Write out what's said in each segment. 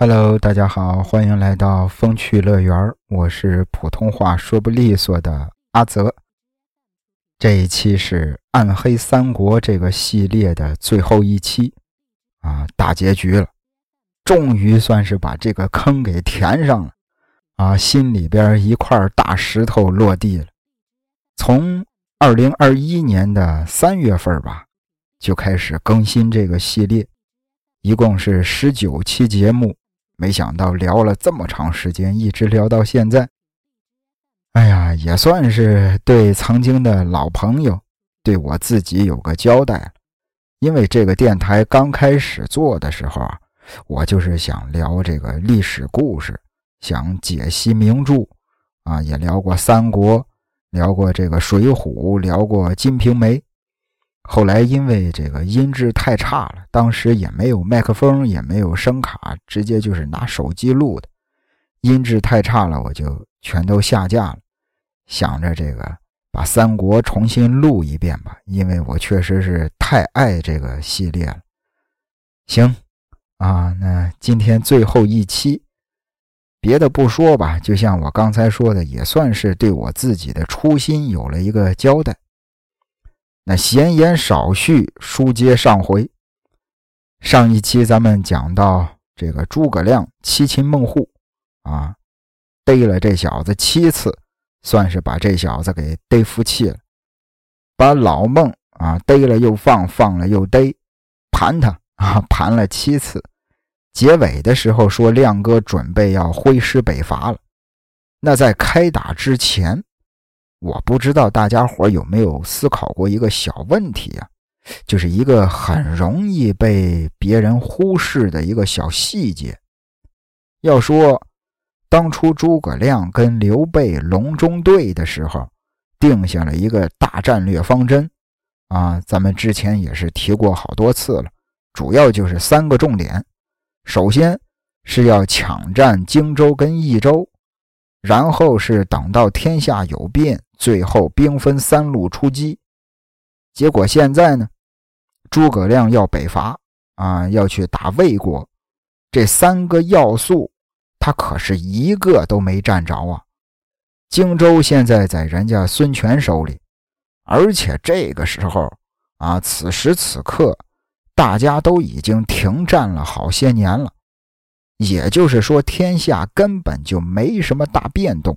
Hello，大家好，欢迎来到风趣乐园我是普通话说不利索的阿泽。这一期是《暗黑三国》这个系列的最后一期啊，大结局了，终于算是把这个坑给填上了啊，心里边一块大石头落地了。从二零二一年的三月份吧，就开始更新这个系列，一共是十九期节目。没想到聊了这么长时间，一直聊到现在。哎呀，也算是对曾经的老朋友，对我自己有个交代了。因为这个电台刚开始做的时候啊，我就是想聊这个历史故事，想解析名著啊，也聊过三国，聊过这个水浒，聊过金瓶梅。后来因为这个音质太差了，当时也没有麦克风，也没有声卡，直接就是拿手机录的，音质太差了，我就全都下架了。想着这个把三国重新录一遍吧，因为我确实是太爱这个系列了。行，啊，那今天最后一期，别的不说吧，就像我刚才说的，也算是对我自己的初心有了一个交代。那闲言少叙，书接上回。上一期咱们讲到这个诸葛亮七擒孟获，啊，逮了这小子七次，算是把这小子给逮服气了。把老孟啊逮了又放，放了又逮，盘他啊盘了七次。结尾的时候说亮哥准备要挥师北伐了。那在开打之前。我不知道大家伙有没有思考过一个小问题啊，就是一个很容易被别人忽视的一个小细节。要说当初诸葛亮跟刘备隆中对的时候，定下了一个大战略方针啊，咱们之前也是提过好多次了，主要就是三个重点：首先是要抢占荆州跟益州，然后是等到天下有变。最后兵分三路出击，结果现在呢，诸葛亮要北伐啊，要去打魏国，这三个要素他可是一个都没占着啊。荆州现在在人家孙权手里，而且这个时候啊，此时此刻大家都已经停战了好些年了，也就是说天下根本就没什么大变动。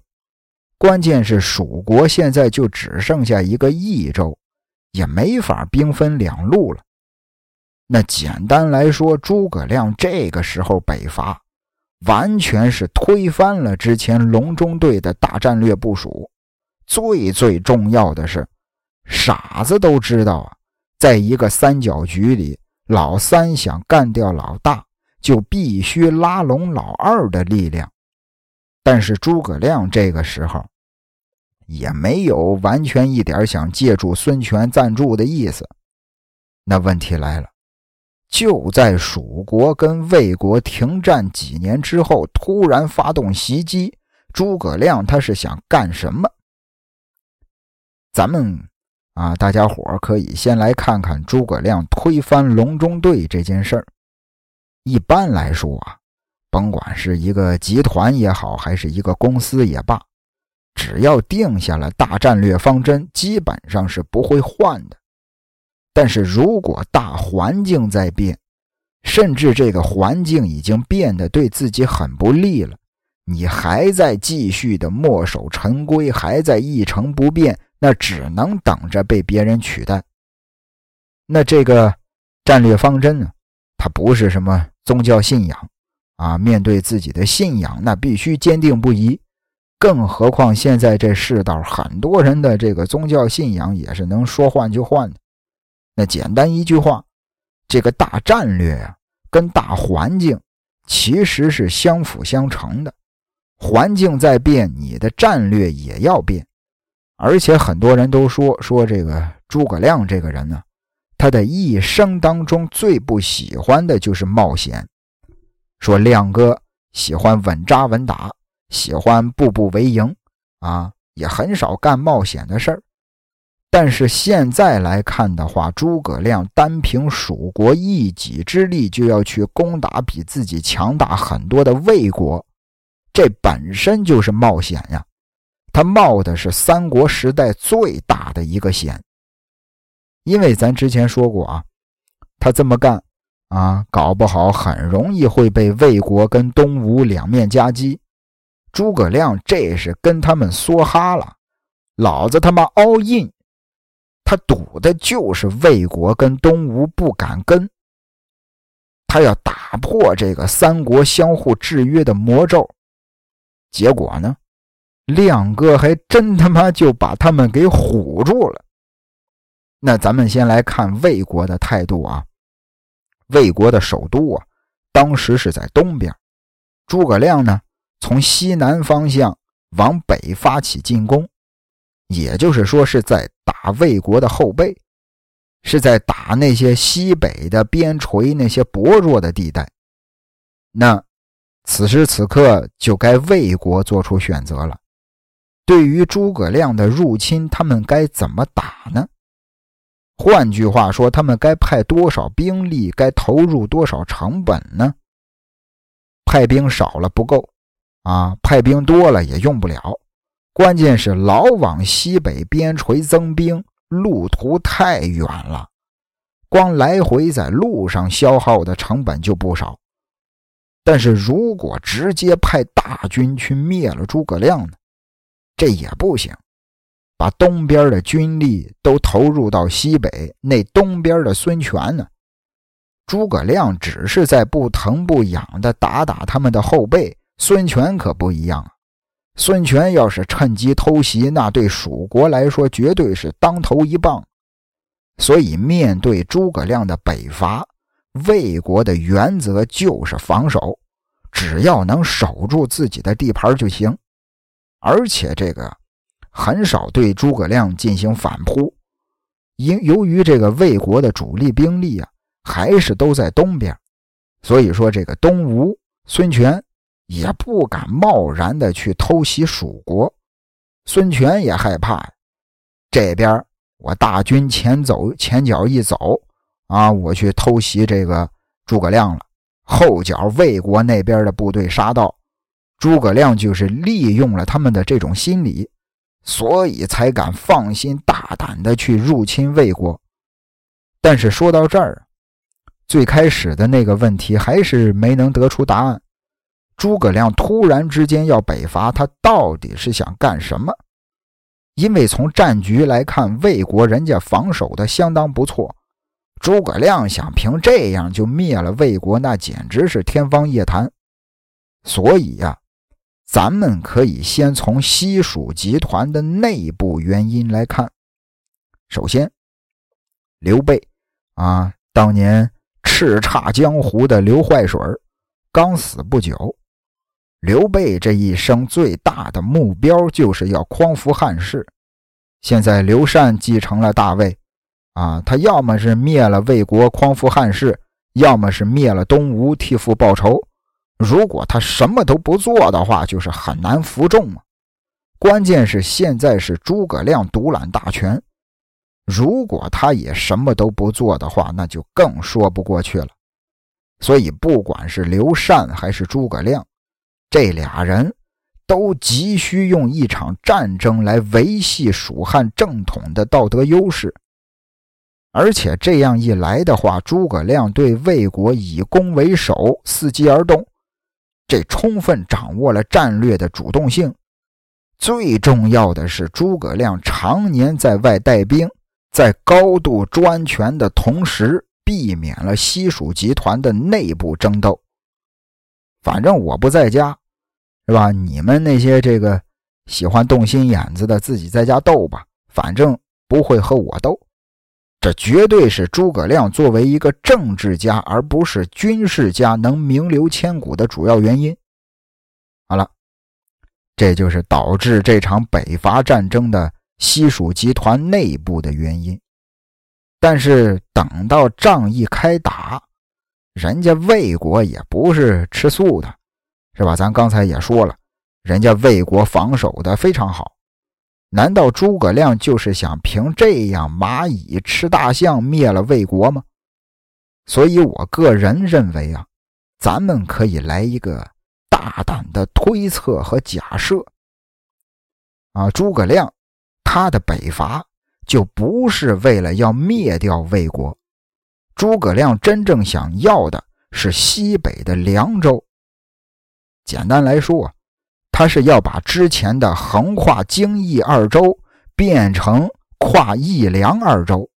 关键是蜀国现在就只剩下一个益州，也没法兵分两路了。那简单来说，诸葛亮这个时候北伐，完全是推翻了之前隆中对的大战略部署。最最重要的是，傻子都知道啊，在一个三角局里，老三想干掉老大，就必须拉拢老二的力量。但是诸葛亮这个时候。也没有完全一点想借助孙权赞助的意思。那问题来了，就在蜀国跟魏国停战几年之后，突然发动袭击，诸葛亮他是想干什么？咱们啊，大家伙可以先来看看诸葛亮推翻隆中对这件事儿。一般来说啊，甭管是一个集团也好，还是一个公司也罢。只要定下了大战略方针，基本上是不会换的。但是如果大环境在变，甚至这个环境已经变得对自己很不利了，你还在继续的墨守成规，还在一成不变，那只能等着被别人取代。那这个战略方针呢？它不是什么宗教信仰啊，面对自己的信仰，那必须坚定不移。更何况现在这世道，很多人的这个宗教信仰也是能说换就换的。那简单一句话，这个大战略呀，跟大环境其实是相辅相成的。环境在变，你的战略也要变。而且很多人都说说这个诸葛亮这个人呢，他的一生当中最不喜欢的就是冒险。说亮哥喜欢稳扎稳打。喜欢步步为营，啊，也很少干冒险的事儿。但是现在来看的话，诸葛亮单凭蜀国一己之力就要去攻打比自己强大很多的魏国，这本身就是冒险呀。他冒的是三国时代最大的一个险，因为咱之前说过啊，他这么干啊，搞不好很容易会被魏国跟东吴两面夹击。诸葛亮这是跟他们梭哈了，老子他妈 all in。他赌的就是魏国跟东吴不敢跟，他要打破这个三国相互制约的魔咒。结果呢，亮哥还真他妈就把他们给唬住了。那咱们先来看魏国的态度啊，魏国的首都啊，当时是在东边，诸葛亮呢从西南方向往北发起进攻。也就是说，是在打魏国的后背，是在打那些西北的边陲那些薄弱的地带。那此时此刻就该魏国做出选择了。对于诸葛亮的入侵，他们该怎么打呢？换句话说，他们该派多少兵力，该投入多少成本呢？派兵少了不够，啊，派兵多了也用不了。关键是老往西北边陲增兵，路途太远了，光来回在路上消耗的成本就不少。但是如果直接派大军去灭了诸葛亮呢？这也不行。把东边的军力都投入到西北，那东边的孙权呢？诸葛亮只是在不疼不痒的打打他们的后背，孙权可不一样。孙权要是趁机偷袭，那对蜀国来说绝对是当头一棒。所以，面对诸葛亮的北伐，魏国的原则就是防守，只要能守住自己的地盘就行。而且，这个很少对诸葛亮进行反扑，因由于这个魏国的主力兵力啊，还是都在东边，所以说这个东吴孙权。也不敢贸然的去偷袭蜀国，孙权也害怕呀。这边我大军前走，前脚一走，啊，我去偷袭这个诸葛亮了。后脚魏国那边的部队杀到，诸葛亮就是利用了他们的这种心理，所以才敢放心大胆的去入侵魏国。但是说到这儿，最开始的那个问题还是没能得出答案。诸葛亮突然之间要北伐，他到底是想干什么？因为从战局来看，魏国人家防守的相当不错，诸葛亮想凭这样就灭了魏国，那简直是天方夜谭。所以呀，咱们可以先从西蜀集团的内部原因来看。首先，刘备啊，当年叱咤江湖的刘坏水刚死不久。刘备这一生最大的目标就是要匡扶汉室。现在刘禅继承了大位，啊，他要么是灭了魏国匡扶汉室，要么是灭了东吴替父报仇。如果他什么都不做的话，就是很难服众啊。关键是现在是诸葛亮独揽大权，如果他也什么都不做的话，那就更说不过去了。所以，不管是刘禅还是诸葛亮。这俩人都急需用一场战争来维系蜀汉正统的道德优势，而且这样一来的话，诸葛亮对魏国以攻为守，伺机而动，这充分掌握了战略的主动性。最重要的是，诸葛亮常年在外带兵，在高度专权的同时，避免了西蜀集团的内部争斗。反正我不在家。是吧？你们那些这个喜欢动心眼子的，自己在家斗吧，反正不会和我斗。这绝对是诸葛亮作为一个政治家而不是军事家能名留千古的主要原因。好了，这就是导致这场北伐战争的西蜀集团内部的原因。但是等到仗一开打，人家魏国也不是吃素的。是吧？咱刚才也说了，人家魏国防守的非常好，难道诸葛亮就是想凭这样蚂蚁吃大象灭了魏国吗？所以我个人认为啊，咱们可以来一个大胆的推测和假设啊，诸葛亮他的北伐就不是为了要灭掉魏国，诸葛亮真正想要的是西北的凉州。简单来说。他是要把之前的横跨荆益二州变成跨益梁二州，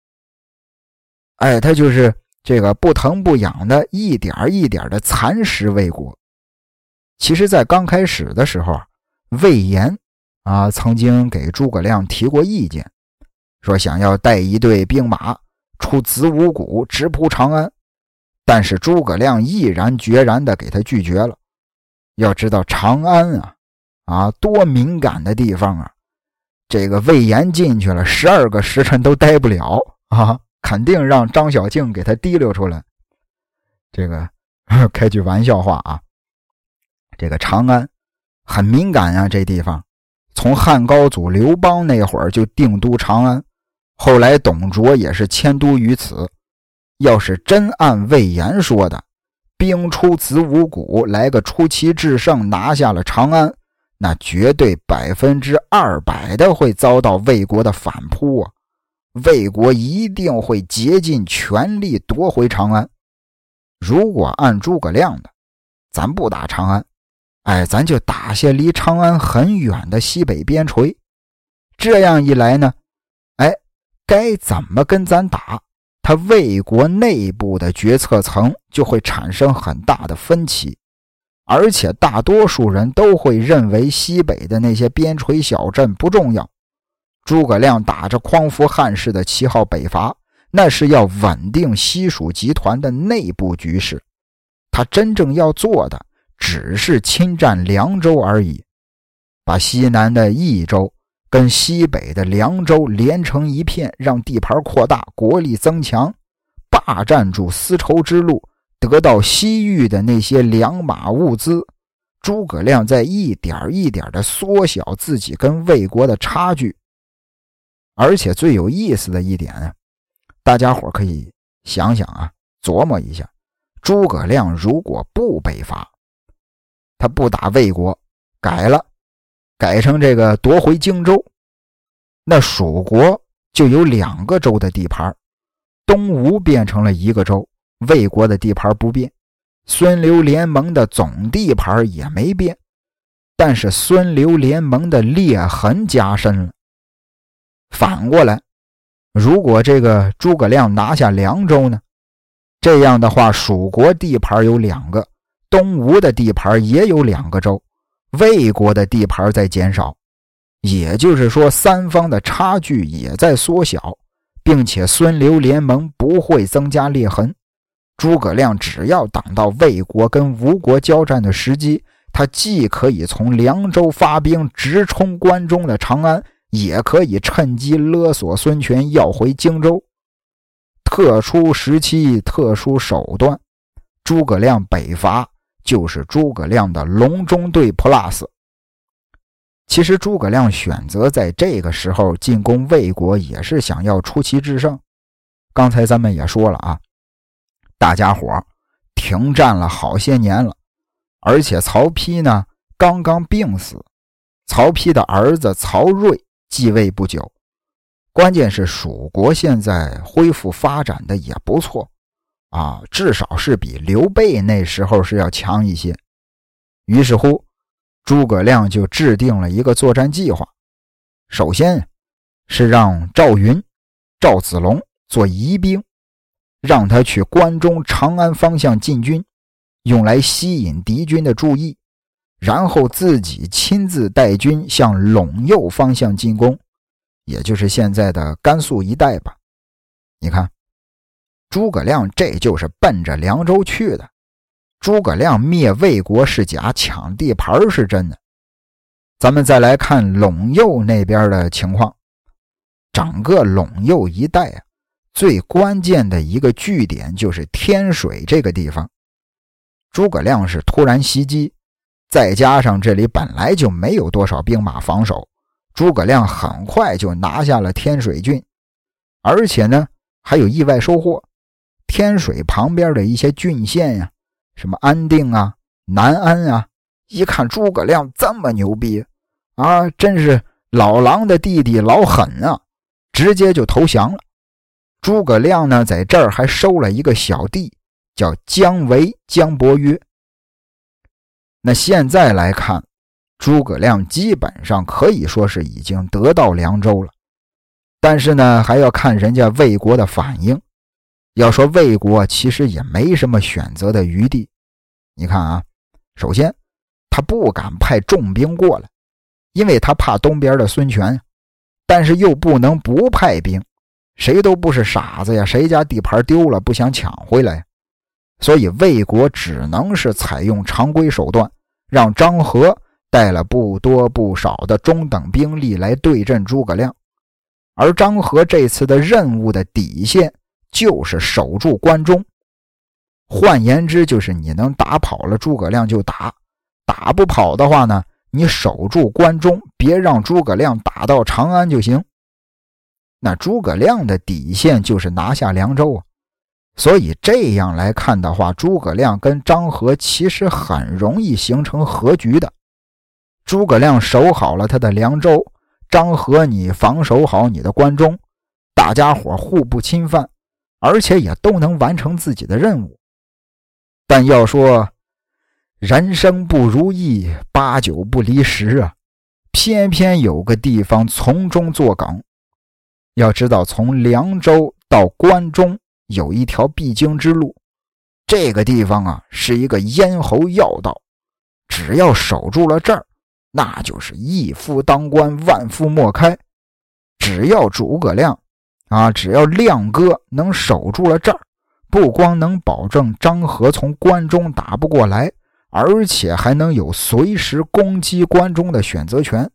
哎，他就是这个不疼不痒的，一点一点的蚕食魏国。其实，在刚开始的时候魏延啊曾经给诸葛亮提过意见，说想要带一队兵马出子午谷直扑长安，但是诸葛亮毅然决然的给他拒绝了。要知道长安啊。啊，多敏感的地方啊！这个魏延进去了，十二个时辰都待不了啊，肯定让张小静给他提溜出来。这个 开句玩笑话啊，这个长安很敏感呀，这地方从汉高祖刘邦那会儿就定都长安，后来董卓也是迁都于此。要是真按魏延说的，兵出子午谷，来个出奇制胜，拿下了长安。那绝对百分之二百的会遭到魏国的反扑啊！魏国一定会竭尽全力夺回长安。如果按诸葛亮的，咱不打长安，哎，咱就打下离长安很远的西北边陲。这样一来呢，哎，该怎么跟咱打？他魏国内部的决策层就会产生很大的分歧。而且大多数人都会认为西北的那些边陲小镇不重要。诸葛亮打着匡扶汉室的旗号北伐，那是要稳定西蜀集团的内部局势。他真正要做的只是侵占凉州而已，把西南的益州跟西北的凉州连成一片，让地盘扩大，国力增强，霸占住丝绸之路。得到西域的那些粮马物资，诸葛亮在一点一点的缩小自己跟魏国的差距。而且最有意思的一点啊，大家伙可以想想啊，琢磨一下：诸葛亮如果不北伐，他不打魏国，改了，改成这个夺回荆州，那蜀国就有两个州的地盘，东吴变成了一个州。魏国的地盘不变，孙刘联盟的总地盘也没变，但是孙刘联盟的裂痕加深了。反过来，如果这个诸葛亮拿下凉州呢？这样的话，蜀国地盘有两个，东吴的地盘也有两个州，魏国的地盘在减少，也就是说，三方的差距也在缩小，并且孙刘联盟不会增加裂痕。诸葛亮只要等到魏国跟吴国交战的时机，他既可以从凉州发兵直冲关中的长安，也可以趁机勒索孙权要回荆州。特殊时期，特殊手段，诸葛亮北伐就是诸葛亮的隆中对 Plus。其实，诸葛亮选择在这个时候进攻魏国，也是想要出奇制胜。刚才咱们也说了啊。大家伙停战了好些年了，而且曹丕呢刚刚病死，曹丕的儿子曹睿继位不久。关键是蜀国现在恢复发展的也不错啊，至少是比刘备那时候是要强一些。于是乎，诸葛亮就制定了一个作战计划，首先是让赵云、赵子龙做疑兵。让他去关中长安方向进军，用来吸引敌军的注意，然后自己亲自带军向陇右方向进攻，也就是现在的甘肃一带吧。你看，诸葛亮这就是奔着凉州去的。诸葛亮灭魏国是假，抢地盘是真的。咱们再来看陇右那边的情况，整个陇右一带啊。最关键的一个据点就是天水这个地方，诸葛亮是突然袭击，再加上这里本来就没有多少兵马防守，诸葛亮很快就拿下了天水郡，而且呢还有意外收获。天水旁边的一些郡县呀，什么安定啊、南安啊，一看诸葛亮这么牛逼啊，真是老狼的弟弟老狠啊，直接就投降了。诸葛亮呢，在这儿还收了一个小弟，叫姜维、姜伯约。那现在来看，诸葛亮基本上可以说是已经得到凉州了，但是呢，还要看人家魏国的反应。要说魏国其实也没什么选择的余地，你看啊，首先他不敢派重兵过来，因为他怕东边的孙权，但是又不能不派兵，谁都不是傻子呀，谁家地盘丢了不想抢回来，所以魏国只能是采用常规手段，让张合带了不多不少的中等兵力来对阵诸葛亮，而张合这次的任务的底线。就是守住关中，换言之，就是你能打跑了诸葛亮就打，打不跑的话呢，你守住关中，别让诸葛亮打到长安就行。那诸葛亮的底线就是拿下凉州啊，所以这样来看的话，诸葛亮跟张合其实很容易形成和局的。诸葛亮守好了他的凉州，张合你防守好你的关中，大家伙互不侵犯。而且也都能完成自己的任务，但要说人生不如意，八九不离十啊，偏偏有个地方从中作梗。要知道，从凉州到关中有一条必经之路，这个地方啊是一个咽喉要道，只要守住了这儿，那就是一夫当关，万夫莫开。只要诸葛亮。啊，只要亮哥能守住了这儿，不光能保证张合从关中打不过来，而且还能有随时攻击关中的选择权。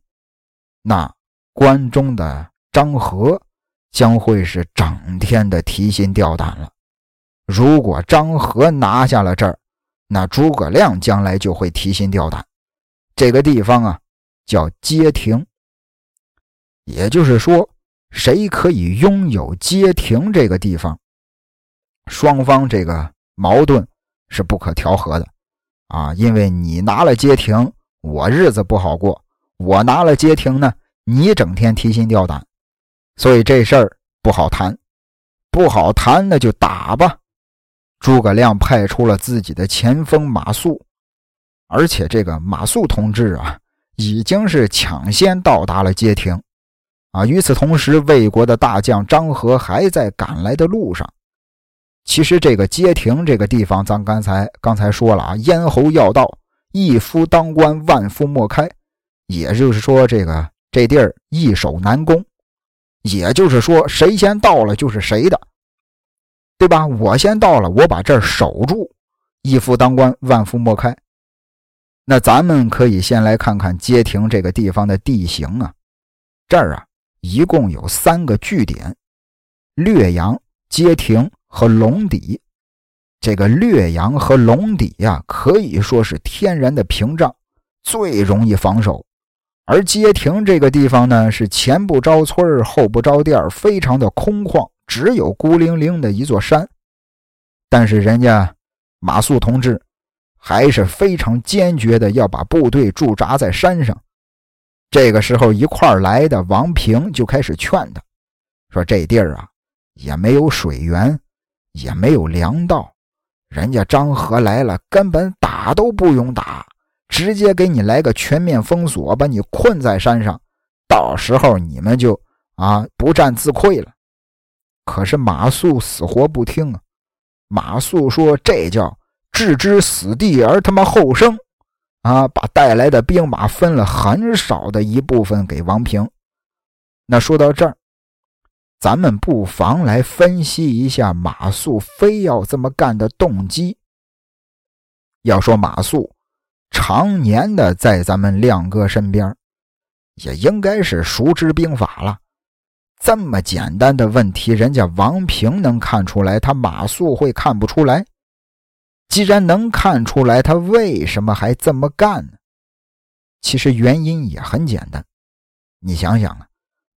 那关中的张合将会是整天的提心吊胆了。如果张合拿下了这儿，那诸葛亮将来就会提心吊胆。这个地方啊，叫街亭，也就是说。谁可以拥有街亭这个地方？双方这个矛盾是不可调和的啊！因为你拿了街亭，我日子不好过；我拿了街亭呢，你整天提心吊胆，所以这事儿不好谈。不好谈，那就打吧！诸葛亮派出了自己的前锋马谡，而且这个马谡同志啊，已经是抢先到达了街亭。啊！与此同时，魏国的大将张合还在赶来的路上。其实，这个街亭这个地方，咱刚才刚才说了啊，咽喉要道，一夫当关，万夫莫开。也就是说，这个这地儿易守难攻。也就是说，谁先到了就是谁的，对吧？我先到了，我把这儿守住，一夫当关，万夫莫开。那咱们可以先来看看街亭这个地方的地形啊，这儿啊。一共有三个据点：略阳、街亭和龙底。这个略阳和龙底呀，可以说是天然的屏障，最容易防守。而街亭这个地方呢，是前不着村后不着店非常的空旷，只有孤零零的一座山。但是人家马谡同志还是非常坚决的要把部队驻扎在山上。这个时候，一块来的王平就开始劝他，说：“这地儿啊，也没有水源，也没有粮道，人家张合来了，根本打都不用打，直接给你来个全面封锁，把你困在山上，到时候你们就啊不战自溃了。”可是马谡死活不听啊！马谡说：“这叫置之死地而他妈后生。”啊，把带来的兵马分了很少的一部分给王平。那说到这儿，咱们不妨来分析一下马谡非要这么干的动机。要说马谡常年的在咱们亮哥身边，也应该是熟知兵法了。这么简单的问题，人家王平能看出来，他马谡会看不出来？既然能看出来，他为什么还这么干呢？其实原因也很简单，你想想啊，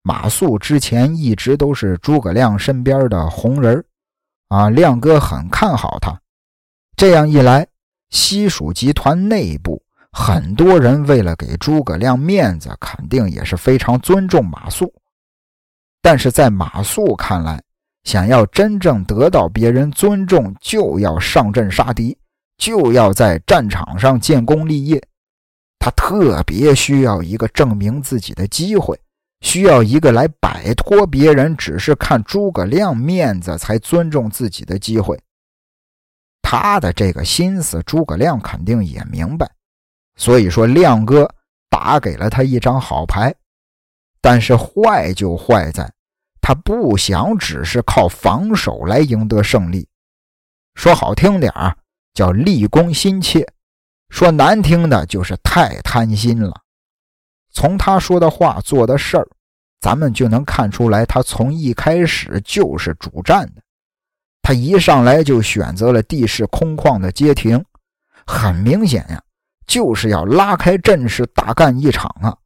马谡之前一直都是诸葛亮身边的红人啊，亮哥很看好他。这样一来，西蜀集团内部很多人为了给诸葛亮面子，肯定也是非常尊重马谡。但是在马谡看来，想要真正得到别人尊重，就要上阵杀敌，就要在战场上建功立业。他特别需要一个证明自己的机会，需要一个来摆脱别人只是看诸葛亮面子才尊重自己的机会。他的这个心思，诸葛亮肯定也明白，所以说亮哥打给了他一张好牌。但是坏就坏在，他不想只是靠防守来赢得胜利，说好听点儿叫立功心切。说难听的就是太贪心了。从他说的话、做的事儿，咱们就能看出来，他从一开始就是主战的。他一上来就选择了地势空旷的街亭，很明显呀，就是要拉开阵势，大干一场啊。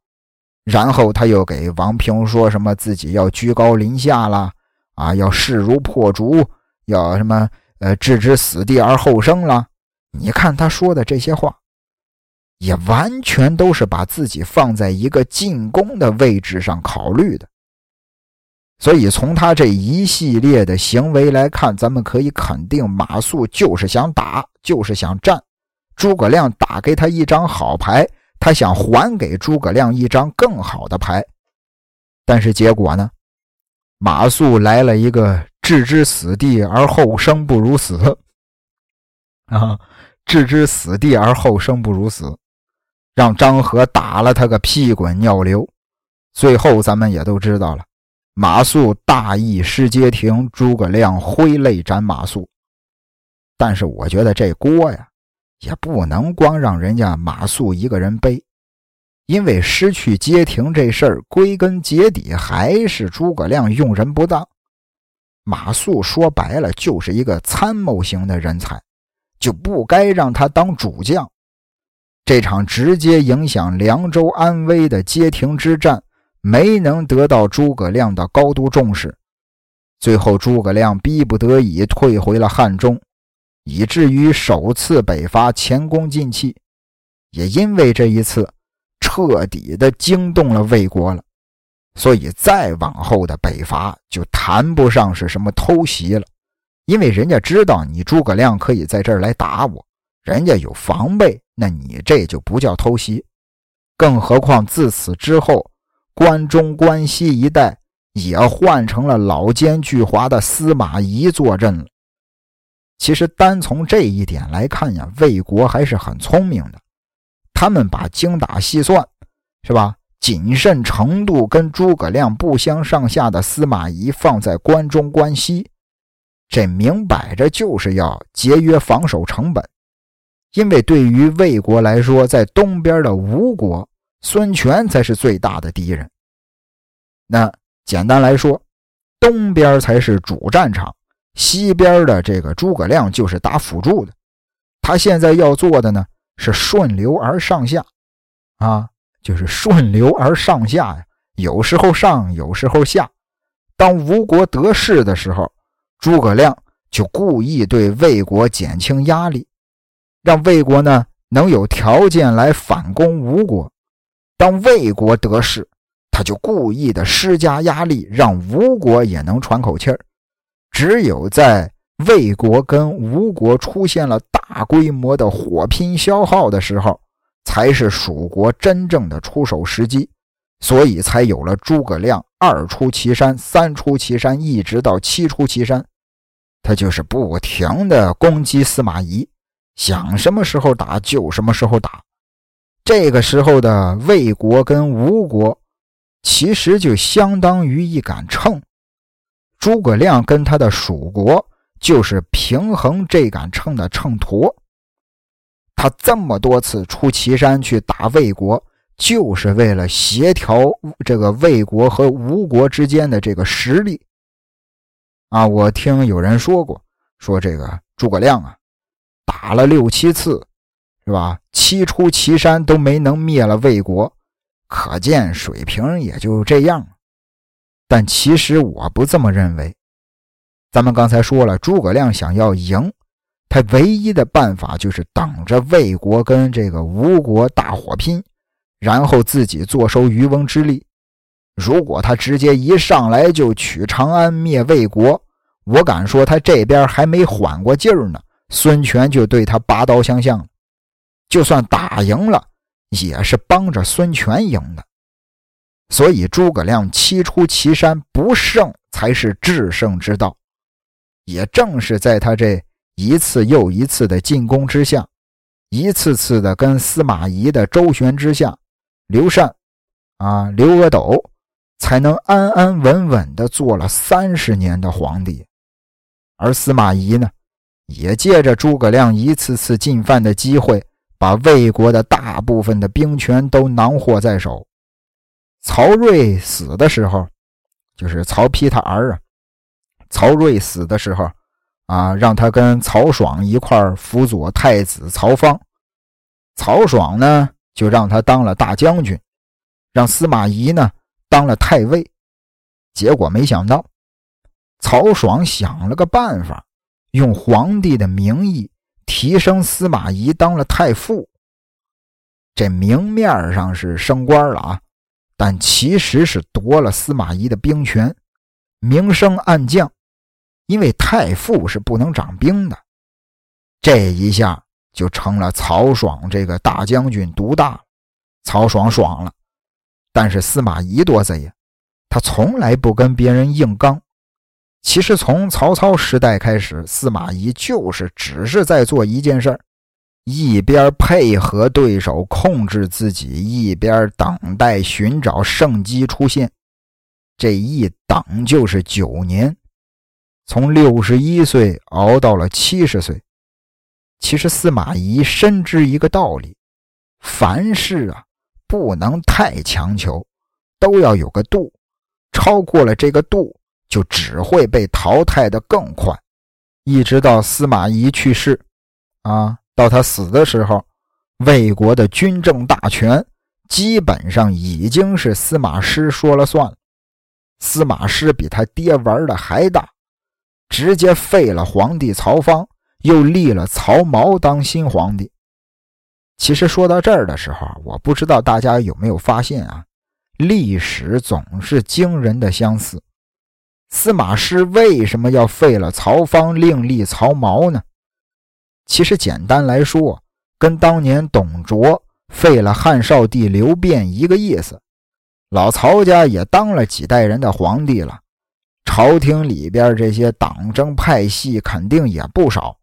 然后他又给王平说什么自己要居高临下了啊，要势如破竹，要什么呃置之死地而后生了。你看他说的这些话，也完全都是把自己放在一个进攻的位置上考虑的。所以从他这一系列的行为来看，咱们可以肯定，马谡就是想打，就是想战。诸葛亮打给他一张好牌，他想还给诸葛亮一张更好的牌。但是结果呢？马谡来了一个置之死地而后生不如死啊！置之死地而后生不如死，让张合打了他个屁滚尿流。最后咱们也都知道了，马谡大意失街亭，诸葛亮挥泪斩马谡。但是我觉得这锅呀，也不能光让人家马谡一个人背，因为失去街亭这事儿，归根结底还是诸葛亮用人不当。马谡说白了就是一个参谋型的人才。就不该让他当主将。这场直接影响凉州安危的街亭之战，没能得到诸葛亮的高度重视。最后，诸葛亮逼不得已退回了汉中，以至于首次北伐前功尽弃。也因为这一次，彻底的惊动了魏国了，所以再往后的北伐就谈不上是什么偷袭了。因为人家知道你诸葛亮可以在这儿来打我，人家有防备，那你这就不叫偷袭。更何况自此之后，关中、关西一带也换成了老奸巨猾的司马懿坐镇了。其实单从这一点来看呀，魏国还是很聪明的，他们把精打细算，是吧？谨慎程度跟诸葛亮不相上下的司马懿放在关中、关西。这明摆着就是要节约防守成本，因为对于魏国来说，在东边的吴国，孙权才是最大的敌人。那简单来说，东边才是主战场，西边的这个诸葛亮就是打辅助的。他现在要做的呢，是顺流而上下，啊，就是顺流而上下呀，有时候上，有时候下。当吴国得势的时候。诸葛亮就故意对魏国减轻压力，让魏国呢能有条件来反攻吴国。当魏国得势，他就故意的施加压力，让吴国也能喘口气儿。只有在魏国跟吴国出现了大规模的火拼消耗的时候，才是蜀国真正的出手时机。所以才有了诸葛亮二出祁山，三出祁山，一直到七出祁山，他就是不停的攻击司马懿，想什么时候打就什么时候打。这个时候的魏国跟吴国，其实就相当于一杆秤，诸葛亮跟他的蜀国就是平衡这杆秤的秤砣。他这么多次出祁山去打魏国。就是为了协调这个魏国和吴国之间的这个实力啊！我听有人说过，说这个诸葛亮啊，打了六七次，是吧？七出祁山都没能灭了魏国，可见水平也就这样。但其实我不这么认为。咱们刚才说了，诸葛亮想要赢，他唯一的办法就是等着魏国跟这个吴国大火拼，然后自己坐收渔翁之利。如果他直接一上来就取长安灭魏国，我敢说他这边还没缓过劲儿呢，孙权就对他拔刀相向了。就算打赢了，也是帮着孙权赢的。所以诸葛亮七出祁山，不胜才是制胜之道。也正是在他这一次又一次的进攻之下，一次次的跟司马懿的周旋之下，刘禅啊，刘阿斗才能安安稳稳的做了三十年的皇帝。而司马懿呢，也借着诸葛亮一次次进犯的机会，把魏国的大部分的兵权都囊获在手。曹睿死的时候，就是曹丕他儿啊。曹睿死的时候，啊，让他跟曹爽一块辅佐太子曹芳。曹爽呢，就让他当了大将军，让司马懿呢当了太尉。结果没想到，曹爽想了个办法，用皇帝的名义提升司马懿当了太傅。这明面上是升官了啊，但其实是夺了司马懿的兵权，明升暗降。因为太傅是不能掌兵的，这一下就成了曹爽这个大将军独大。曹爽爽了，但是司马懿多贼呀，他从来不跟别人硬刚。其实从曹操时代开始，司马懿就是只是在做一件事儿：一边配合对手控制自己，一边等待寻找胜机出现。这一等就是九年。从六十一岁熬到了七十岁，其实司马懿深知一个道理：凡事啊，不能太强求，都要有个度。超过了这个度，就只会被淘汰的更快。一直到司马懿去世，啊，到他死的时候，魏国的军政大权基本上已经是司马师说了算了。司马师比他爹玩的还大。直接废了皇帝曹芳，又立了曹髦当新皇帝。其实说到这儿的时候，我不知道大家有没有发现啊，历史总是惊人的相似。司马师为什么要废了曹芳，另立曹髦呢？其实简单来说，跟当年董卓废了汉少帝刘辩一个意思。老曹家也当了几代人的皇帝了。朝廷里边这些党争派系肯定也不少，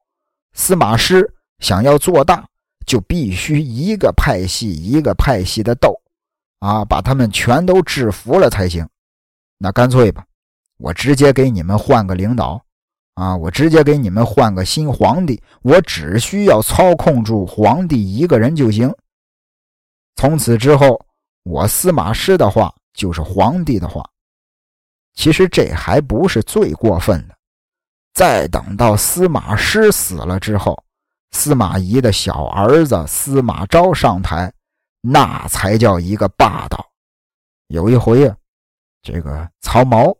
司马师想要做大，就必须一个派系一个派系的斗，啊，把他们全都制服了才行。那干脆吧，我直接给你们换个领导，啊，我直接给你们换个新皇帝，我只需要操控住皇帝一个人就行。从此之后，我司马师的话就是皇帝的话。其实这还不是最过分的，再等到司马师死了之后，司马懿的小儿子司马昭上台，那才叫一个霸道。有一回啊，这个曹髦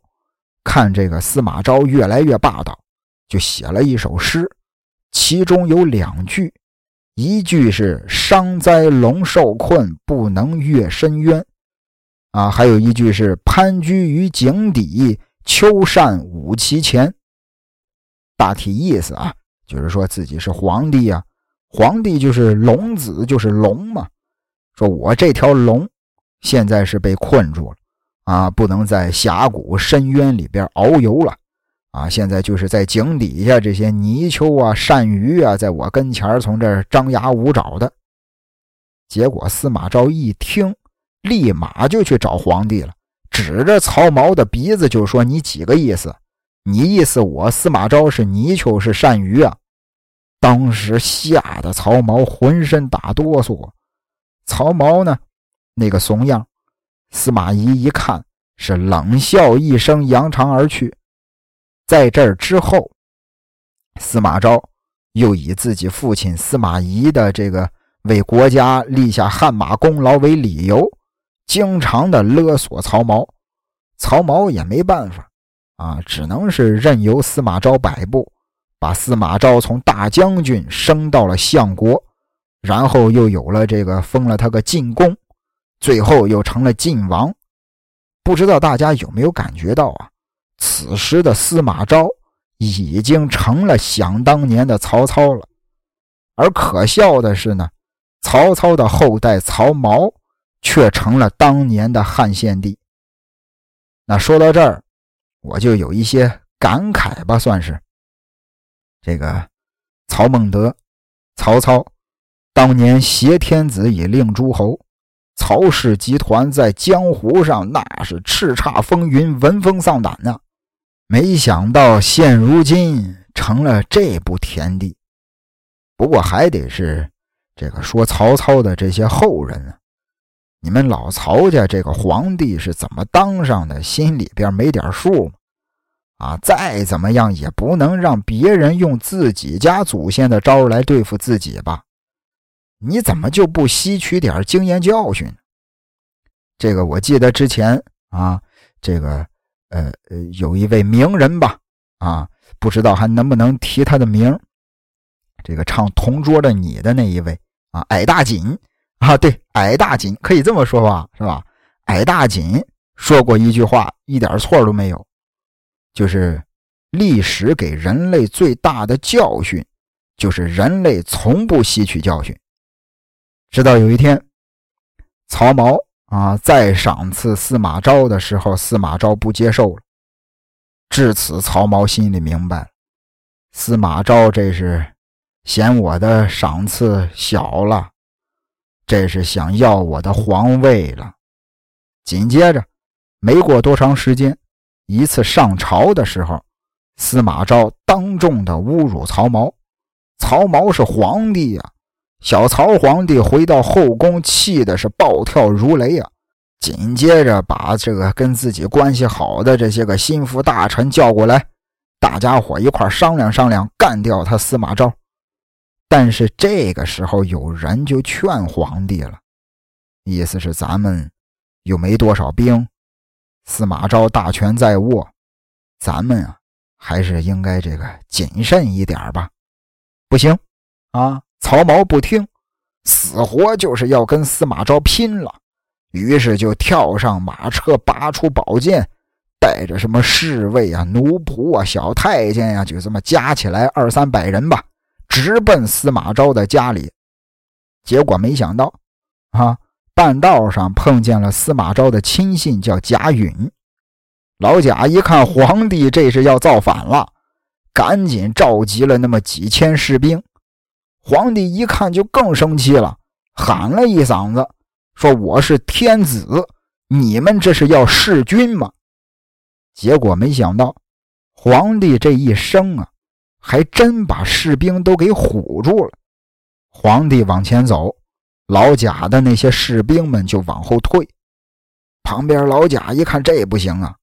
看这个司马昭越来越霸道，就写了一首诗，其中有两句，一句是“伤哉龙受困，不能越深渊”。啊，还有一句是“攀居于井底，秋扇舞其前”。大体意思啊，就是说自己是皇帝呀，皇帝就是龙子，就是龙嘛。说我这条龙现在是被困住了啊，不能在峡谷深渊里边遨游了啊，现在就是在井底下这些泥鳅啊、鳝鱼啊，在我跟前从这张牙舞爪的。结果司马昭一听。立马就去找皇帝了，指着曹髦的鼻子就说：“你几个意思？你意思我司马昭是泥鳅是鳝鱼啊？”当时吓得曹髦浑身打哆嗦。曹髦呢，那个怂样，司马懿一看是冷笑一声，扬长而去。在这儿之后，司马昭又以自己父亲司马懿的这个为国家立下汗马功劳为理由。经常的勒索曹髦，曹髦也没办法啊，只能是任由司马昭摆布，把司马昭从大将军升到了相国，然后又有了这个封了他个晋公，最后又成了晋王。不知道大家有没有感觉到啊？此时的司马昭已经成了想当年的曹操了，而可笑的是呢，曹操的后代曹髦却成了当年的汉献帝。那说到这儿，我就有一些感慨吧，算是这个曹孟德，曹操当年挟天子以令诸侯。曹氏集团在江湖上那是叱咤风云、闻风丧胆呐，没想到现如今成了这步田地。不过还得是这个说曹操的这些后人啊，你们老曹家这个皇帝是怎么当上的？心里边没点数吗？啊，再怎么样也不能让别人用自己家祖先的招来对付自己吧？你怎么就不吸取点经验教训？这个我记得之前啊，这个呃呃，有一位名人吧，啊，不知道还能不能提他的名这个唱《同桌的你》的那一位啊，矮大紧啊，对，矮大紧可以这么说吧，是吧？矮大紧说过一句话，一点错都没有，就是历史给人类最大的教训，就是人类从不吸取教训。直到有一天，曹髦啊再赏赐司马昭的时候，司马昭不接受了。至此，曹髦心里明白，司马昭这是嫌我的赏赐小了，这是想要我的皇位了。紧接着，没过多长时间，一次上朝的时候，司马昭当众的侮辱曹髦，曹髦是皇帝呀。小曹皇帝回到后宫，气的是暴跳如雷啊！紧接着把这个跟自己关系好的这些个心腹大臣叫过来，大家伙一块商量商量，干掉他司马昭。但是这个时候有人就劝皇帝了，意思是咱们又没多少兵，司马昭大权在握，咱们啊还是应该这个谨慎一点吧。不行啊！曹髦不听，死活就是要跟司马昭拼了。于是就跳上马车，拔出宝剑，带着什么侍卫啊、奴仆啊、小太监呀，就这么加起来二三百人吧，直奔司马昭的家里。结果没想到，啊，半道上碰见了司马昭的亲信，叫贾允。老贾一看皇帝这是要造反了，赶紧召集了那么几千士兵。皇帝一看就更生气了，喊了一嗓子，说：“我是天子，你们这是要弑君吗？”结果没想到，皇帝这一生啊，还真把士兵都给唬住了。皇帝往前走，老贾的那些士兵们就往后退。旁边老贾一看这不行啊，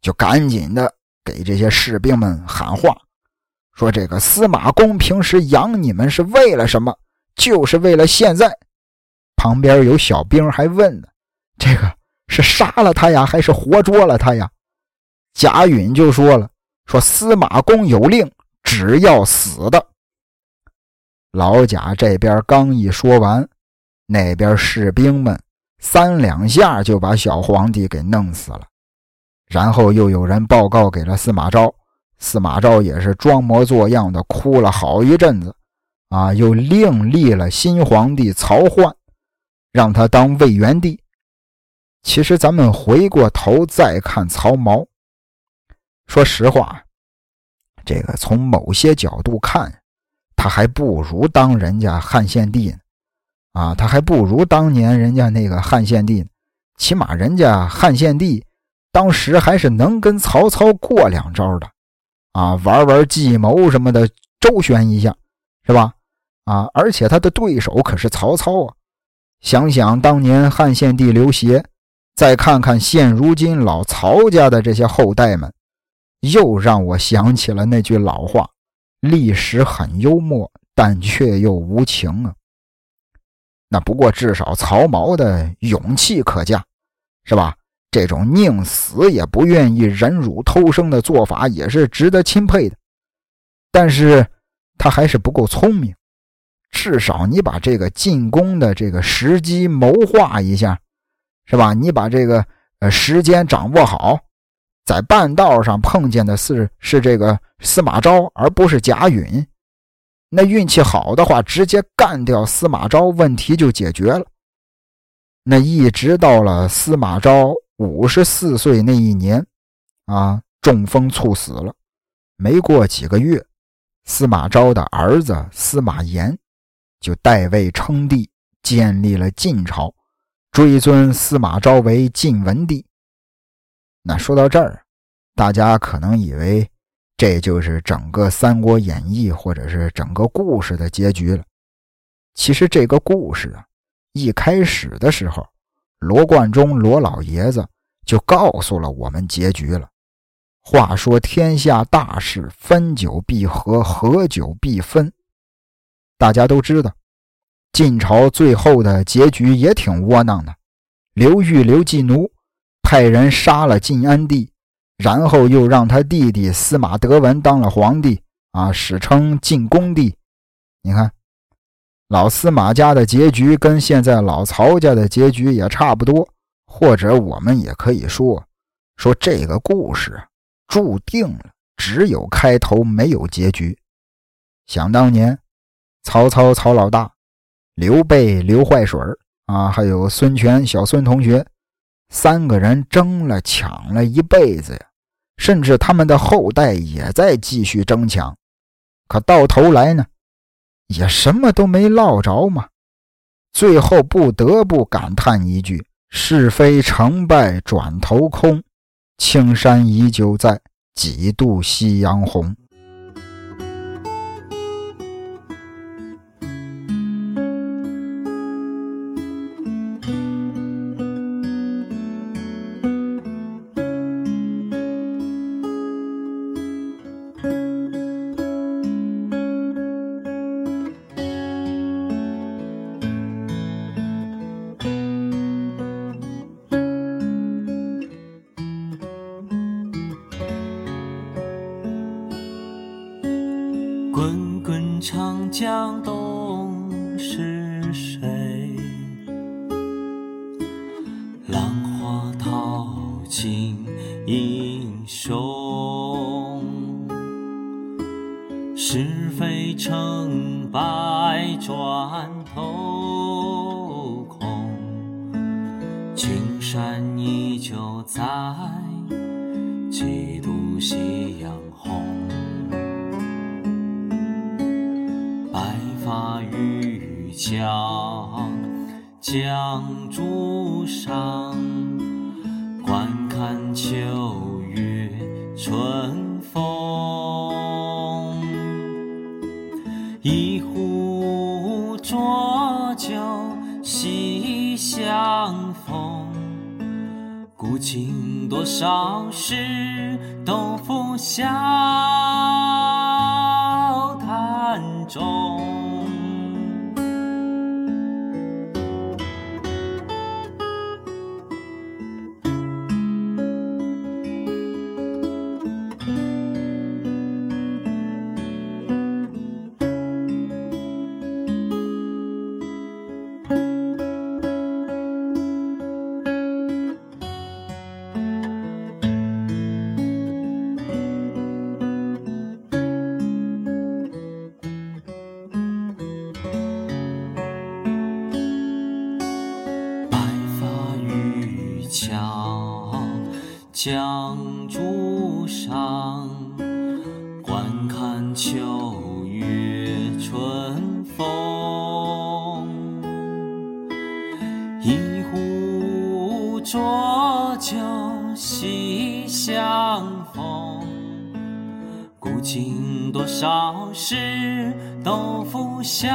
就赶紧的给这些士兵们喊话。说这个司马公平时养你们是为了什么？就是为了现在。旁边有小兵还问呢：“这个是杀了他呀，还是活捉了他呀？”贾允就说了：“说司马公有令，只要死的。”老贾这边刚一说完，那边士兵们三两下就把小皇帝给弄死了。然后又有人报告给了司马昭。司马昭也是装模作样的哭了好一阵子，啊，又另立了新皇帝曹奂，让他当魏元帝。其实咱们回过头再看曹髦，说实话，这个从某些角度看，他还不如当人家汉献帝呢，啊，他还不如当年人家那个汉献帝呢，起码人家汉献帝当时还是能跟曹操过两招的。啊，玩玩计谋什么的，周旋一下，是吧？啊，而且他的对手可是曹操啊！想想当年汉献帝刘协，再看看现如今老曹家的这些后代们，又让我想起了那句老话：历史很幽默，但却又无情啊。那不过至少曹髦的勇气可嘉，是吧？这种宁死也不愿意忍辱偷生的做法也是值得钦佩的。但是他还是不够聪明，至少你把这个进攻的这个时机谋划一下，是吧？你把这个呃时间掌握好，在半道上碰见的是是这个司马昭，而不是贾允。那运气好的话，直接干掉司马昭，问题就解决了。那一直到了司马昭五十四岁那一年，啊，中风猝死了。没过几个月，司马昭的儿子司马炎就代位称帝，建立了晋朝，追尊司马昭为晋文帝。那说到这儿，大家可能以为。这就是整个《三国演义》或者是整个故事的结局了。其实这个故事啊，一开始的时候，罗贯中罗老爷子就告诉了我们结局了。话说天下大事，分久必合，合久必分。大家都知道，晋朝最后的结局也挺窝囊的。刘裕刘季奴派人杀了晋安帝。然后又让他弟弟司马德文当了皇帝啊，史称晋恭帝。你看，老司马家的结局跟现在老曹家的结局也差不多，或者我们也可以说，说这个故事注定了只有开头没有结局。想当年，曹操曹老大，刘备刘坏水啊，还有孙权小孙同学，三个人争了抢了一辈子呀。甚至他们的后代也在继续争抢，可到头来呢，也什么都没落着嘛。最后不得不感叹一句：“是非成败转头空，青山依旧在，几度夕阳红。”是非成败转头空。青山依旧在，几度夕阳红。白发渔樵江渚上，观看秋月春多少事，都付笑谈中。江渚上，观看秋月春风。一壶浊酒喜相逢，古今多少事，都付笑